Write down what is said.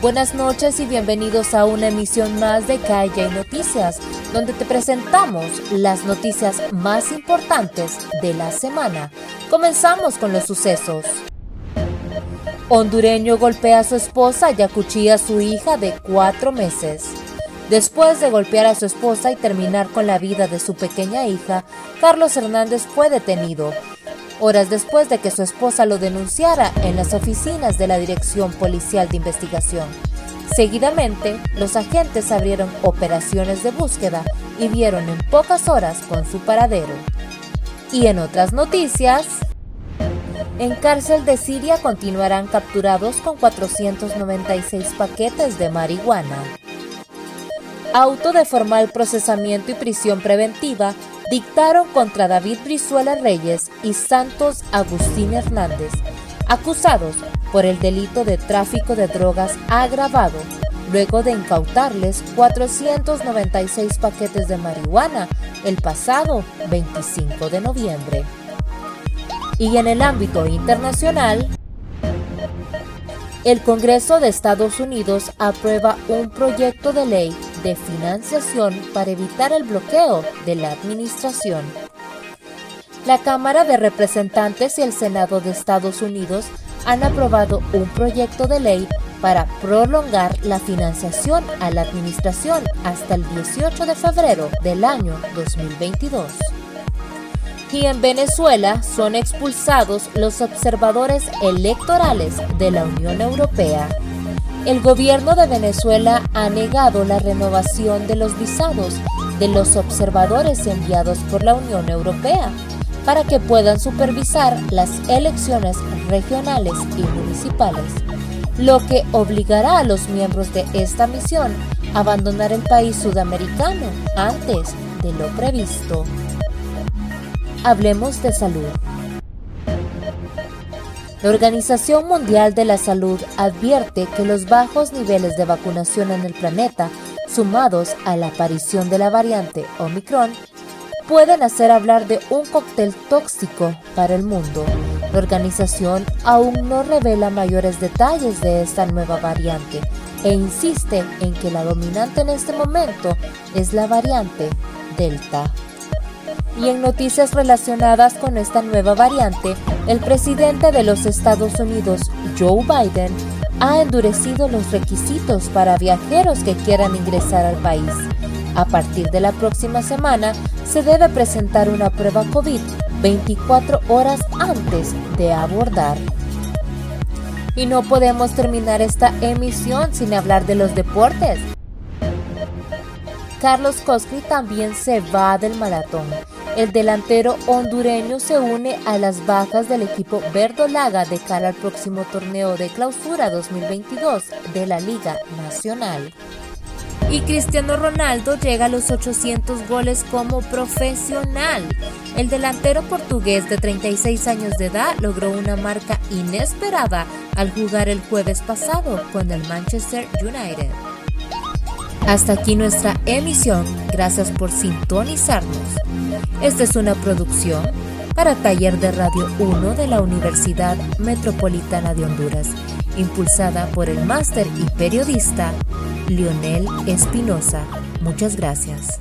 Buenas noches y bienvenidos a una emisión más de KJ Noticias, donde te presentamos las noticias más importantes de la semana. Comenzamos con los sucesos. Hondureño golpea a su esposa y acuchilla a su hija de cuatro meses. Después de golpear a su esposa y terminar con la vida de su pequeña hija, Carlos Hernández fue detenido horas después de que su esposa lo denunciara en las oficinas de la Dirección Policial de Investigación. Seguidamente, los agentes abrieron operaciones de búsqueda y vieron en pocas horas con su paradero. Y en otras noticias, en cárcel de Siria continuarán capturados con 496 paquetes de marihuana. Auto de formal procesamiento y prisión preventiva dictaron contra David Brizuela Reyes y Santos Agustín Hernández, acusados por el delito de tráfico de drogas agravado, luego de incautarles 496 paquetes de marihuana el pasado 25 de noviembre. Y en el ámbito internacional, el Congreso de Estados Unidos aprueba un proyecto de ley de financiación para evitar el bloqueo de la administración. La Cámara de Representantes y el Senado de Estados Unidos han aprobado un proyecto de ley para prolongar la financiación a la administración hasta el 18 de febrero del año 2022. Y en Venezuela son expulsados los observadores electorales de la Unión Europea el gobierno de Venezuela ha negado la renovación de los visados de los observadores enviados por la Unión Europea para que puedan supervisar las elecciones regionales y municipales, lo que obligará a los miembros de esta misión a abandonar el país sudamericano antes de lo previsto. Hablemos de salud. La Organización Mundial de la Salud advierte que los bajos niveles de vacunación en el planeta, sumados a la aparición de la variante Omicron, pueden hacer hablar de un cóctel tóxico para el mundo. La organización aún no revela mayores detalles de esta nueva variante e insiste en que la dominante en este momento es la variante Delta. Y en noticias relacionadas con esta nueva variante, el presidente de los Estados Unidos, Joe Biden, ha endurecido los requisitos para viajeros que quieran ingresar al país. A partir de la próxima semana, se debe presentar una prueba COVID 24 horas antes de abordar. Y no podemos terminar esta emisión sin hablar de los deportes. Carlos Coscri también se va del maratón el delantero hondureño se une a las bajas del equipo verdolaga de cara al próximo torneo de clausura 2022 de la Liga Nacional. Y Cristiano Ronaldo llega a los 800 goles como profesional. El delantero portugués de 36 años de edad logró una marca inesperada al jugar el jueves pasado con el Manchester United. Hasta aquí nuestra emisión. Gracias por sintonizarnos. Esta es una producción para Taller de Radio 1 de la Universidad Metropolitana de Honduras, impulsada por el máster y periodista Lionel Espinosa. Muchas gracias.